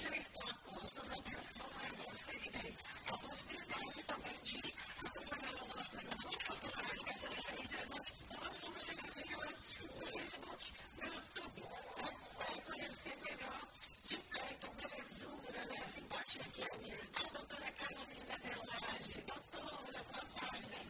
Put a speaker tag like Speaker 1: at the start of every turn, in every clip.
Speaker 1: mas eles estão apostas, a atenção é
Speaker 2: você
Speaker 1: que tem a possibilidade também de acompanhar o nosso
Speaker 2: programa, é não só
Speaker 1: pela rádio, mas também pela internet, nós vamos
Speaker 2: chegar no
Speaker 1: Facebook, no YouTube, para conhecer melhor de perto a belezura, né? Simpatia que é a doutora Carolina Delage, doutora,
Speaker 2: boa tarde,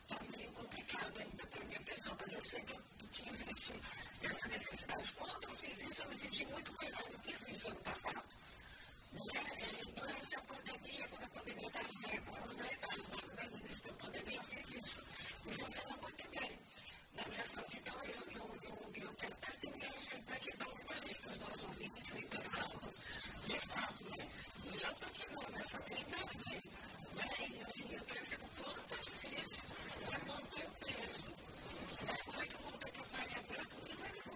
Speaker 2: ainda para minha pessoa, mas eu sei que, que existe essa necessidade. Quando eu fiz isso, eu me senti muito melhor. Eu fiz isso ano passado. E, durante a
Speaker 1: pandemia, quando a pandemia está em agora, né, atrasado, né, no início da pandemia, eu fiz isso. E funcionou muito bem na minha saúde. Então, eu, eu, eu, eu quero testemunhar isso aí para
Speaker 2: que está pessoas a e para os internautas, de fato, né? E já estou aqui nessa verdade né? assim, eu percebo o quanto eu fiz para manter o peso.
Speaker 1: Né? Como é que eu voltei para o farinha branca? Misericórdia.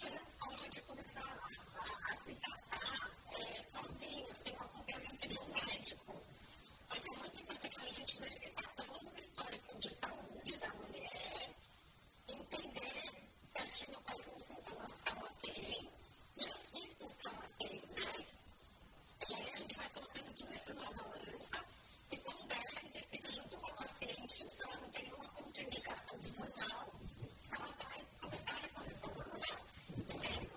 Speaker 1: faixa onde começaram a, a, se tratar é, sozinhos, sem o acompanhamento de um médico. Porque é muito importante a gente verificar todo o histórico de saúde da mulher, entender certinho quais são os sintomas que ela tem e os riscos que ela tem, né? E aí a gente vai colocando tudo isso na balança e pondera e decide junto com o paciente se ela não tem uma contraindicação desmanual, se ela vai
Speaker 2: Philosophical soul, the basic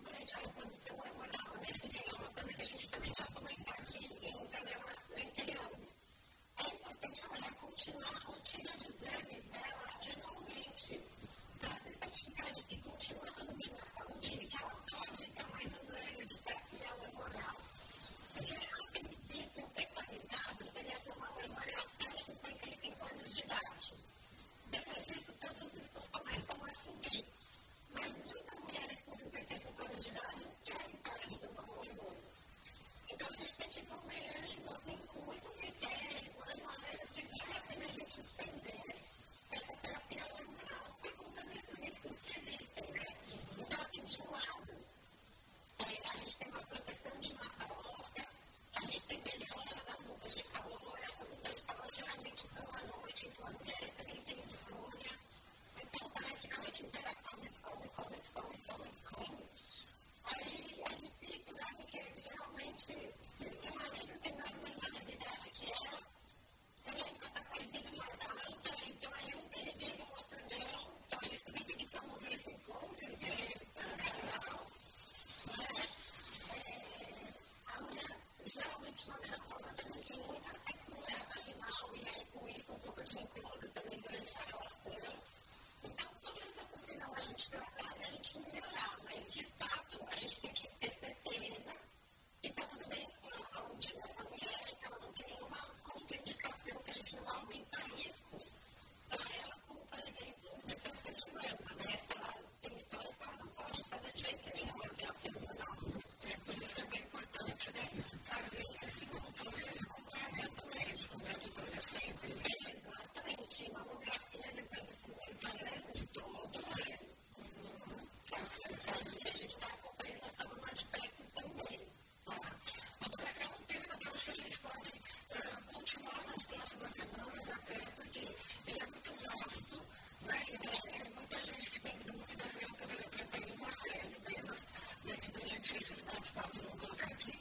Speaker 2: próximas semanas, até porque ele é muito vasto, né? E tem muita gente que tem dúvidas. Eu, por exemplo, eu tenho uma série delas, né, que durante esses bate-papos eu vou colocar aqui.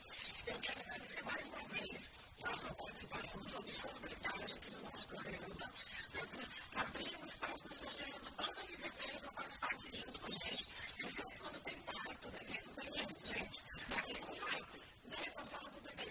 Speaker 2: Eu quero agradecer mais uma vez a sua participação, sua disponibilidade aqui no nosso programa, né, por abrir um espaço na sua agenda toda quinta-feira para participar aqui junto com a gente. E sempre quando tem parto, né, que tem gente, gente, aqui não sai, né, para falar para o bebê